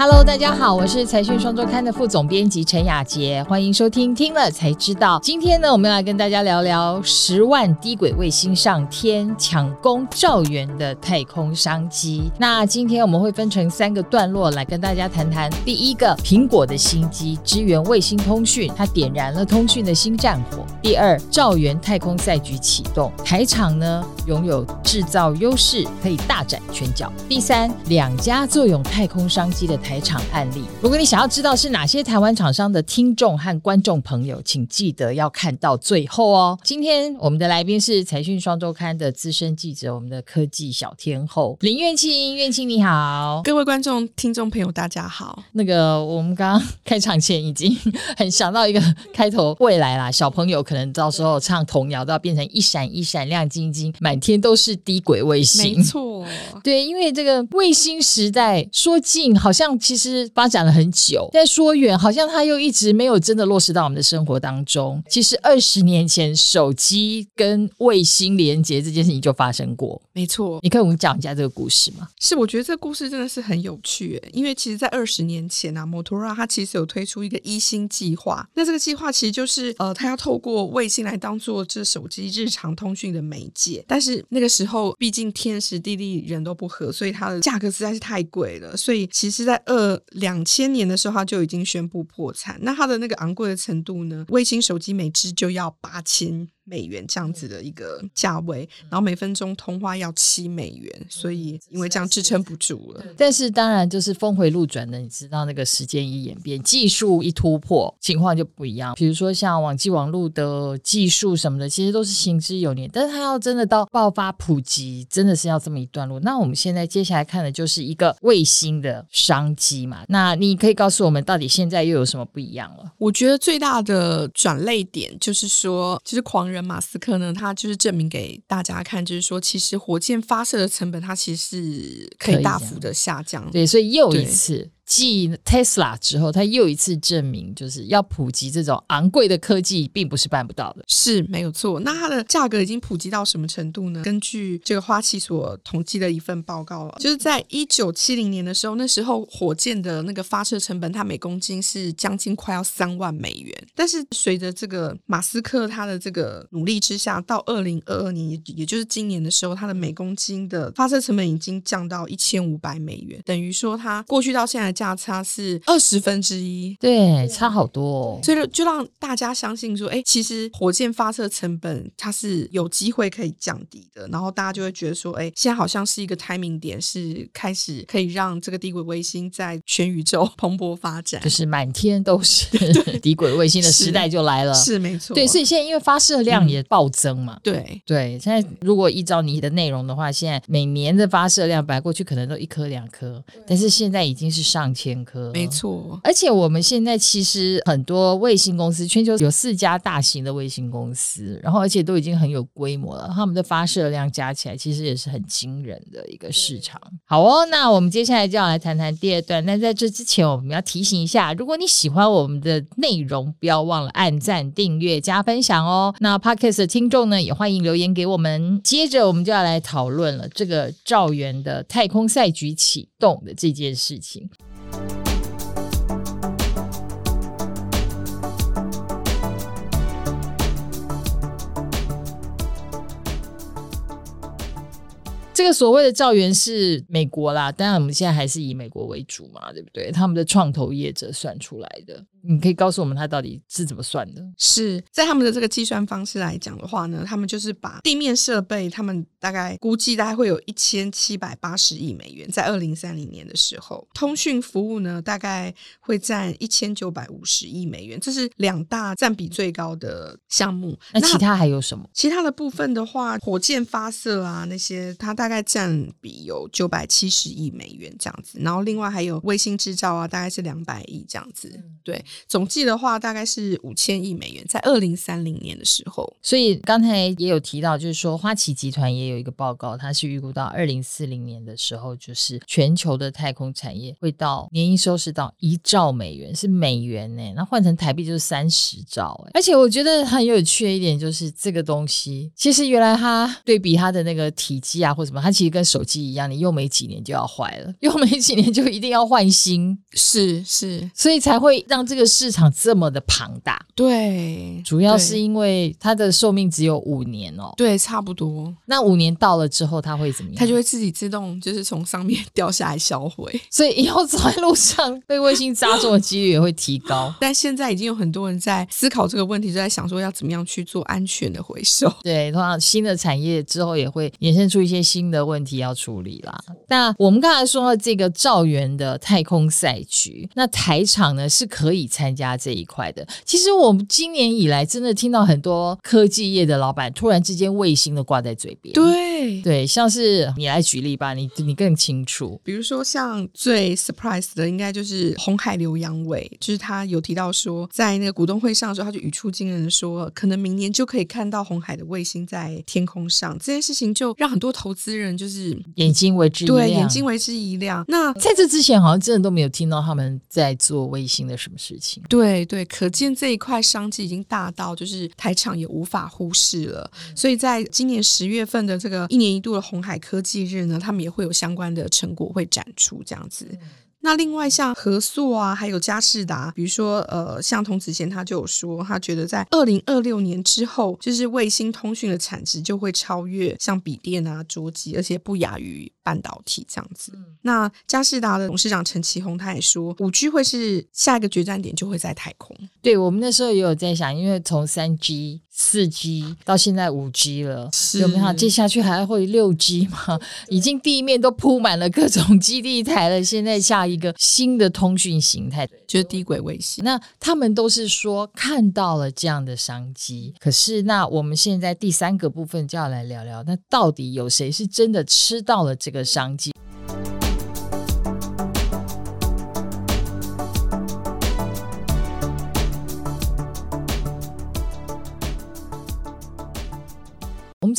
Hello，大家好，我是财讯双周刊的副总编辑陈雅洁，欢迎收听听了才知道。今天呢，我们要来跟大家聊聊十万低轨卫星上天，抢攻兆元的太空商机。那今天我们会分成三个段落来跟大家谈谈。第一个，苹果的新机支援卫星通讯，它点燃了通讯的新战火。第二，兆元太空赛局启动，台厂呢拥有制造优势，可以大展拳脚。第三，两家坐拥太空商机的台厂案例，如果你想要知道是哪些台湾厂商的听众和观众朋友，请记得要看到最后哦。今天我们的来宾是财讯双周刊的资深记者，我们的科技小天后林苑青，苑青你好，各位观众、听众朋友大家好。那个我们刚刚开场前已经很想到一个开头，未来啦，小朋友可能到时候唱童谣都要变成一闪一闪亮晶晶，满天都是低轨卫星。没错，对，因为这个卫星时代说近好像。其实发展了很久，但说远，好像它又一直没有真的落实到我们的生活当中。其实二十年前，手机跟卫星连接这件事情就发生过。没错，你可以我们讲一下这个故事吗？是，我觉得这个故事真的是很有趣，因为其实，在二十年前啊，摩托罗拉它其实有推出一个一星计划。那这个计划其实就是呃，它要透过卫星来当做这手机日常通讯的媒介。但是那个时候，毕竟天时地利人都不合，所以它的价格实在是太贵了。所以其实，在二两千年的时候，他就已经宣布破产。那它的那个昂贵的程度呢？卫星手机每只就要八千。美元这样子的一个价位，然后每分钟通话要七美元，所以因为这样支撑不住了。但是当然就是峰回路转的，你知道那个时间一演变，技术一突破，情况就不一样。比如说像网际网络的技术什么的，其实都是行之有年，但是它要真的到爆发普及，真的是要这么一段路。那我们现在接下来看的就是一个卫星的商机嘛。那你可以告诉我们，到底现在又有什么不一样了？我觉得最大的转捩点就是说，其实狂人。马斯克呢，他就是证明给大家看，就是说，其实火箭发射的成本，它其实是可以大幅的下降。对，所以又一次。继 Tesla 之后，他又一次证明，就是要普及这种昂贵的科技，并不是办不到的。是没有错。那它的价格已经普及到什么程度呢？根据这个花旗所统计的一份报告，就是在一九七零年的时候，那时候火箭的那个发射成本，它每公斤是将近快要三万美元。但是随着这个马斯克他的这个努力之下，到二零二二年，也就是今年的时候，它的每公斤的发射成本已经降到一千五百美元，等于说它过去到现在。价差是二十分之一，对，差好多哦。所以就让大家相信说，哎，其实火箭发射成本它是有机会可以降低的。然后大家就会觉得说，哎，现在好像是一个 timing 点，是开始可以让这个低轨卫星在全宇宙 蓬勃发展，就是满天都是 低轨卫星的时代就来了。是，是没错，对。所以现在因为发射量也暴增嘛，嗯、对对。现在如果依照你的内容的话，现在每年的发射量本来过去可能都一颗两颗，但是现在已经是上。千颗，没错。而且我们现在其实很多卫星公司，全球有四家大型的卫星公司，然后而且都已经很有规模了，他们的发射量加起来其实也是很惊人的一个市场。好哦，那我们接下来就要来谈谈第二段。那在这之前，我们要提醒一下，如果你喜欢我们的内容，不要忘了按赞、订阅、加分享哦。那 Podcast 的听众呢，也欢迎留言给我们。接着，我们就要来讨论了这个赵源的太空赛局启动的这件事情。这个所谓的造园是美国啦，当然我们现在还是以美国为主嘛，对不对？他们的创投业者算出来的。你可以告诉我们它到底是怎么算的？是在他们的这个计算方式来讲的话呢，他们就是把地面设备，他们大概估计大概会有一千七百八十亿美元，在二零三零年的时候，通讯服务呢大概会占一千九百五十亿美元，这是两大占比最高的项目。那其他还有什么？其他的部分的话，火箭发射啊那些，它大概占比有九百七十亿美元这样子，然后另外还有卫星制造啊，大概是两百亿这样子，对。总计的话大概是五千亿美元，在二零三零年的时候。所以刚才也有提到，就是说花旗集团也有一个报告，它是预估到二零四零年的时候，就是全球的太空产业会到年营收是到一兆美元，是美元呢，那换成台币就是三十兆哎。而且我觉得很有趣的一点就是这个东西，其实原来它对比它的那个体积啊或什么，它其实跟手机一样，你用没几年就要坏了，用没几年就一定要换新，是是，所以才会让这个市场这么的庞大。对，主要是因为它的寿命只有五年哦。对，差不多。那五年到了之后，它会怎么样？它就会自己自动就是从上面掉下来销毁，所以以后走在路上被卫星砸中的几率也会提高。但现在已经有很多人在思考这个问题，就在想说要怎么样去做安全的回收。对，同样新的产业之后也会衍生出一些新的问题要处理啦。那我们刚才说到这个兆元的太空赛局，那台场呢是可以参加这一块的。其实我们今年以来真的听到很多科技业的老板突然之间卫星都挂在嘴边。对对，像是你来举例吧，你你更清楚。比如说像最 surprise 的，应该就是红海刘阳伟，就是他有提到说，在那个股东会上的时候，他就语出惊人的说，可能明年就可以看到红海的卫星在天空上。这件事情就让很多投资人就是眼睛为之一亮，对，眼睛为之一亮。那在这之前，好像真的都没有听到他们在做卫星的什么事情。对对，可见这一块商机已经大到就是台厂也无法忽视了。所以在今年十月份的这个一年一度的红海科技日呢，他们也会有相关的成果会展出这样子。那另外像和硕啊，还有佳士达，比如说呃，像童子贤他就有说，他觉得在二零二六年之后，就是卫星通讯的产值就会超越像笔电啊、桌机，而且不亚于半导体这样子。嗯、那佳士达的董事长陈其宏他也说，五 G 会是下一个决战点，就会在太空。对，我们那时候也有在想，因为从三 G。四 G 到现在五 G 了，有没有？接下去还会六 G 吗？已经地面都铺满了各种基地台了。现在下一个新的通讯形态就是低轨卫星。那他们都是说看到了这样的商机，可是那我们现在第三个部分就要来聊聊，那到底有谁是真的吃到了这个商机？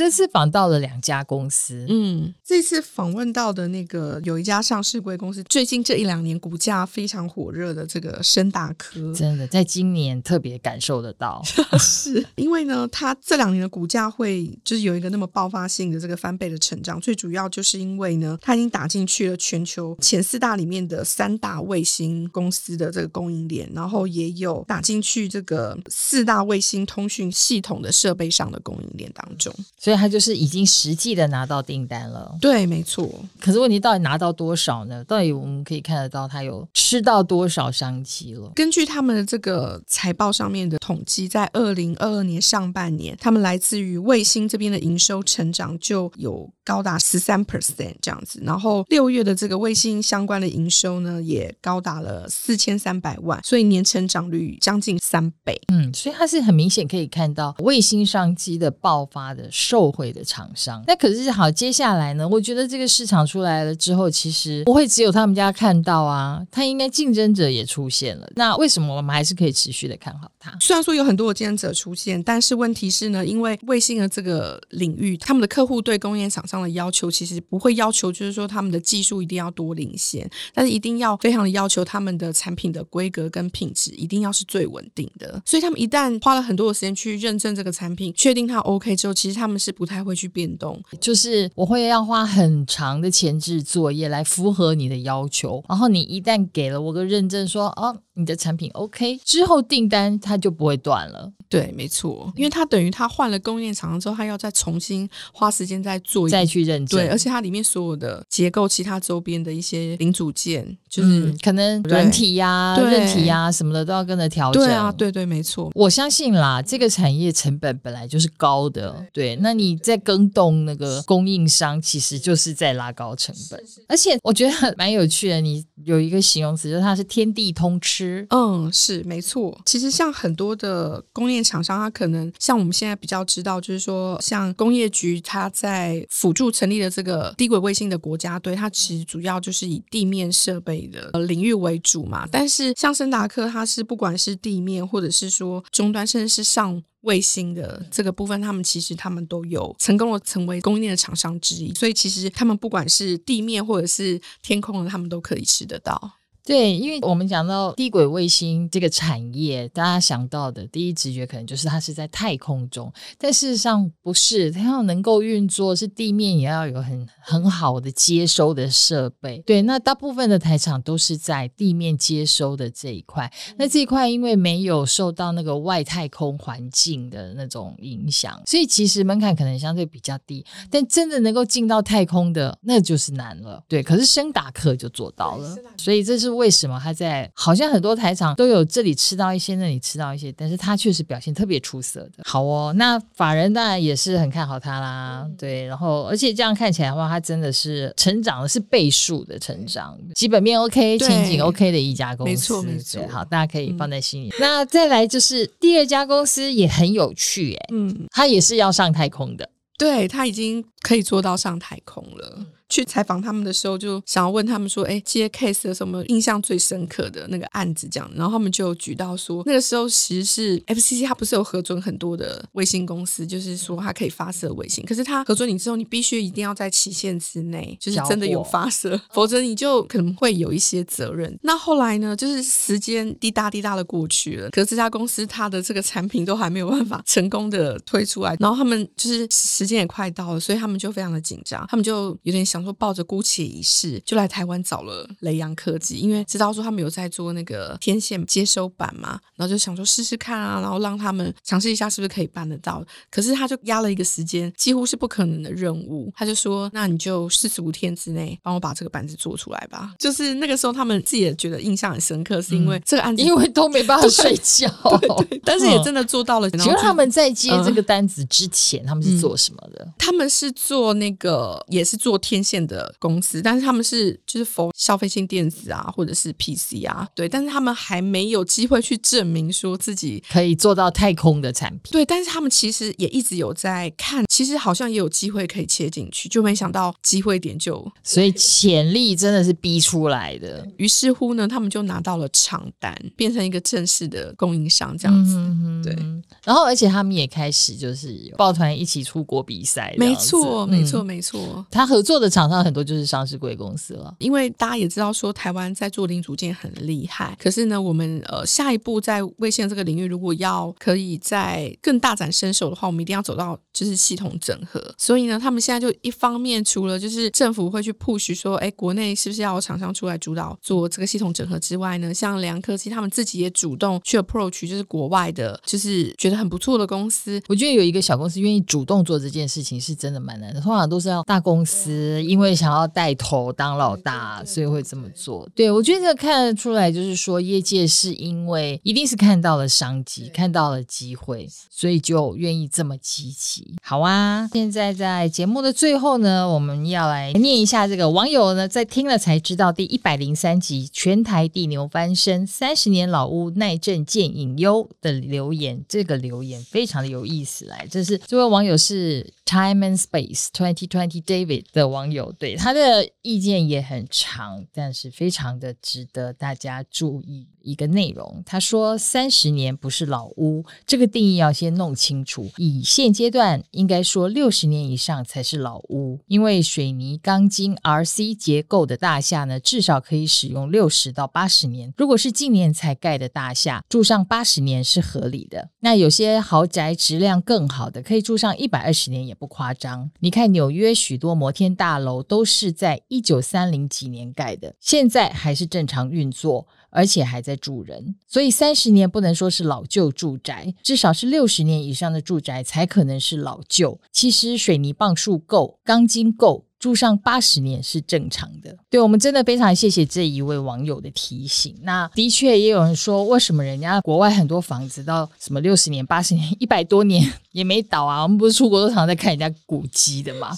这次访到了两家公司，嗯，这次访问到的那个有一家上市贵公司，最近这一两年股价非常火热的这个深大科，真的在今年特别感受得到，是因为呢，它这两年的股价会就是有一个那么爆发性的这个翻倍的成长，最主要就是因为呢，它已经打进去了全球前四大里面的三大卫星公司的这个供应链，然后也有打进去这个四大卫星通讯系统的设备上的供应链当中。所以他就是已经实际的拿到订单了，对，没错。可是问题到底拿到多少呢？到底我们可以看得到他有吃到多少商机了？根据他们的这个财报上面的统计，在二零二二年上半年，他们来自于卫星这边的营收成长就有高达十三 percent 这样子。然后六月的这个卫星相关的营收呢，也高达了四千三百万，所以年成长率将近三倍。嗯，所以它是很明显可以看到卫星商机的爆发的收。后悔的厂商，那可是好。接下来呢？我觉得这个市场出来了之后，其实不会只有他们家看到啊，他应该竞争者也出现了。那为什么我们还是可以持续的看好它？虽然说有很多的竞争者出现，但是问题是呢，因为卫星的这个领域，他们的客户对供应厂商的要求其实不会要求，就是说他们的技术一定要多领先，但是一定要非常的要求他们的产品的规格跟品质一定要是最稳定的。所以他们一旦花了很多的时间去认证这个产品，确定它 OK 之后，其实他们是。不太会去变动，就是我会要花很长的前置作业来符合你的要求，然后你一旦给了我个认证说，哦。你的产品 OK 之后，订单它就不会断了。对，没错，因为它等于它换了供应链厂商之后，它要再重新花时间再做一，再去认证。对，而且它里面所有的结构、其他周边的一些零组件，就是、嗯、可能软体呀、啊、韧体呀、啊、什么的都要跟着调整。对啊，对对，没错。我相信啦，这个产业成本本来就是高的。对，对那你在更动那个供应商，其实就是在拉高成本。而且我觉得 蛮有趣的，你有一个形容词，就是它是天地通吃。嗯，是没错。其实像很多的工业厂商，它可能像我们现在比较知道，就是说像工业局，它在辅助成立的这个低轨卫星的国家队，它其实主要就是以地面设备的领域为主嘛。但是像森达科，它是不管是地面或者是说终端，甚至是上卫星的这个部分，他们其实他们都有成功的成为供应链的厂商之一。所以其实他们不管是地面或者是天空的，他们都可以吃得到。对，因为我们讲到低轨卫星这个产业，大家想到的第一直觉可能就是它是在太空中，但事实上不是，它要能够运作，是地面也要有很很好的接收的设备。对，那大部分的台场都是在地面接收的这一块，那这一块因为没有受到那个外太空环境的那种影响，所以其实门槛可能相对比较低。但真的能够进到太空的，那就是难了。对，可是升达克就做到了，所以这是。为什么他在好像很多台厂都有这里吃到一些，那里吃到一些，但是他确实表现特别出色的。好哦，那法人当然也是很看好他啦，对，然后而且这样看起来的话，他真的是成长的是倍数的成长，基本面 OK，前景 OK 的一家公司，没错没错。好，大家可以放在心里。嗯、那再来就是第二家公司也很有趣，哎，嗯，他也是要上太空的，对，他已经可以做到上太空了。去采访他们的时候，就想要问他们说：“哎，这些 case 有什么印象最深刻的那个案子？”这样，然后他们就举到说，那个时候其实是 FCC，它不是有核准很多的卫星公司，就是说它可以发射卫星，可是它核准你之后，你必须一定要在期限之内，就是真的有发射，否则你就可能会有一些责任。那后来呢，就是时间滴答滴答的过去了，可是这家公司它的这个产品都还没有办法成功的推出来，然后他们就是时间也快到了，所以他们就非常的紧张，他们就有点想。然后抱着姑且一试，就来台湾找了雷洋科技，因为知道说他们有在做那个天线接收板嘛，然后就想说试试看啊，然后让他们尝试一下是不是可以办得到。可是他就压了一个时间，几乎是不可能的任务。他就说：“那你就四十五天之内帮我把这个板子做出来吧。”就是那个时候，他们自己也觉得印象很深刻，是因为这个案子，因为都没办法睡觉，对对，但是也真的做到了。请问他们在接这个单子之前，嗯、他们是做什么的？他们是做那个，也是做天线。线的公司，但是他们是就是 for 消费性电子啊，或者是 PC 啊，对，但是他们还没有机会去证明说自己可以做到太空的产品。对，但是他们其实也一直有在看，其实好像也有机会可以切进去，就没想到机会点就，所以潜力真的是逼出来的。于是乎呢，他们就拿到了厂单，变成一个正式的供应商这样子。嗯、哼对，然后而且他们也开始就是抱团一起出国比赛。没错，没错，没错。他合作的厂。厂商很多就是上市贵公司了，因为大家也知道说台湾在做零组件很厉害，可是呢，我们呃下一步在卫星这个领域，如果要可以在更大展身手的话，我们一定要走到就是系统整合。所以呢，他们现在就一方面除了就是政府会去 push 说，哎，国内是不是要有厂商出来主导做这个系统整合之外呢，像梁科技他们自己也主动去 approach，就是国外的，就是觉得很不错的公司。我觉得有一个小公司愿意主动做这件事情是真的蛮难的，通常都是要大公司。因为想要带头当老大，所以会这么做。对，我觉得这个看得出来，就是说业界是因为一定是看到了商机，看到了机会，所以就愿意这么积极。好啊，现在在节目的最后呢，我们要来念一下这个网友呢在听了才知道第一百零三集全台地牛翻身，三十年老屋耐震见隐忧的留言。这个留言非常的有意思，来，这是这位网友是 Time and Space Twenty Twenty David 的网友。有对他的意见也很长，但是非常的值得大家注意。一个内容。他说：“三十年不是老屋，这个定义要先弄清楚。以现阶段，应该说六十年以上才是老屋，因为水泥钢筋 RC 结构的大厦呢，至少可以使用六十到八十年。如果是近年才盖的大厦，住上八十年是合理的。那有些豪宅质量更好的，可以住上一百二十年也不夸张。你看纽约许多摩天大楼。”都是在一九三零几年盖的，现在还是正常运作，而且还在住人，所以三十年不能说是老旧住宅，至少是六十年以上的住宅才可能是老旧。其实水泥磅数够，钢筋够，住上八十年是正常的。对，我们真的非常谢谢这一位网友的提醒。那的确也有人说，为什么人家国外很多房子到什么六十年、八十年、一百多年 也没倒啊？我们不是出国都常常在看人家古迹的吗？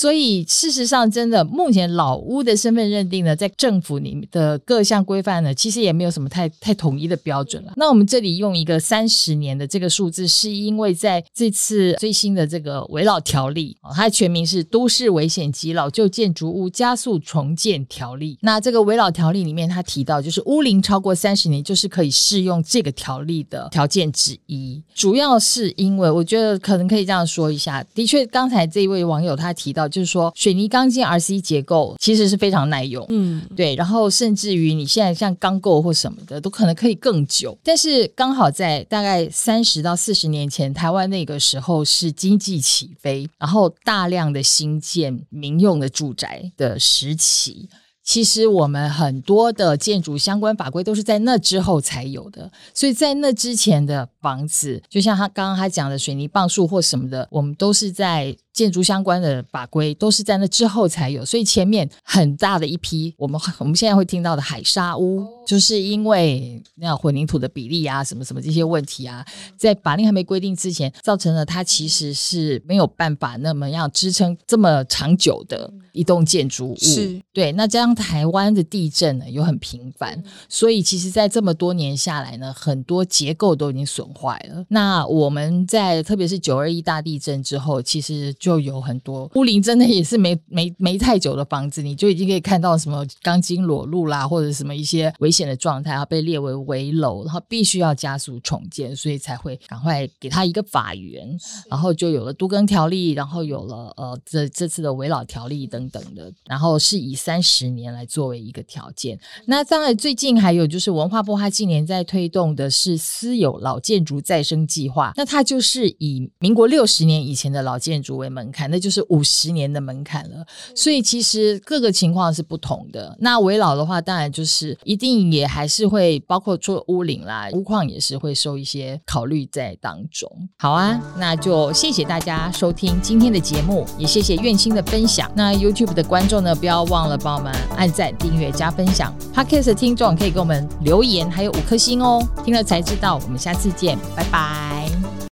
所以事实上，真的目前老屋的身份认定呢，在政府里面的各项规范呢，其实也没有什么太太统一的标准了。那我们这里用一个三十年的这个数字，是因为在这次最新的这个危老条例，它的全名是《都市危险及老旧建筑物加速重建条例》。那这个危老条例里面，它提到就是屋龄超过三十年，就是可以适用这个条例的条件之一。主要是因为我觉得可能可以这样说一下，的确，刚才这一位网友他提到，就是说水泥钢筋 RC 结构其实是非常耐用，嗯，对，然后甚至于你现在像钢构或什么的，都可能可以更久。但是刚好在大概三十到四十年前，台湾那个时候是经济起飞，然后大量的新建民用的住宅的时期。其实我们很多的建筑相关法规都是在那之后才有的，所以在那之前的房子，就像他刚刚他讲的水泥棒数或什么的，我们都是在。建筑相关的法规都是在那之后才有，所以前面很大的一批，我们我们现在会听到的海沙屋，就是因为那混凝土的比例啊，什么什么这些问题啊，在法令还没规定之前，造成了它其实是没有办法那么样支撑这么长久的一栋建筑物。是，对。那加上台湾的地震呢又很频繁，所以其实，在这么多年下来呢，很多结构都已经损坏了。那我们在特别是九二一大地震之后，其实就有很多屋林真的也是没 没没太久的房子，你就已经可以看到什么钢筋裸露啦，或者什么一些危险的状态，要被列为危楼，然后必须要加速重建，所以才会赶快给他一个法源，然后就有了都更条例，然后有了呃这这次的危老条例等等的，然后是以三十年来作为一个条件。那当然最近还有就是文化部它近年在推动的是私有老建筑再生计划，那它就是以民国六十年以前的老建筑为门槛，那就是五十年的门槛了。所以其实各个情况是不同的。那围老的话，当然就是一定也还是会包括做屋龄啦，屋况也是会受一些考虑在当中。好啊，那就谢谢大家收听今天的节目，也谢谢苑青的分享。那 YouTube 的观众呢，不要忘了帮我们按赞、订阅、加分享。Podcast 的听众可以给我们留言，还有五颗星哦。听了才知道，我们下次见，拜拜。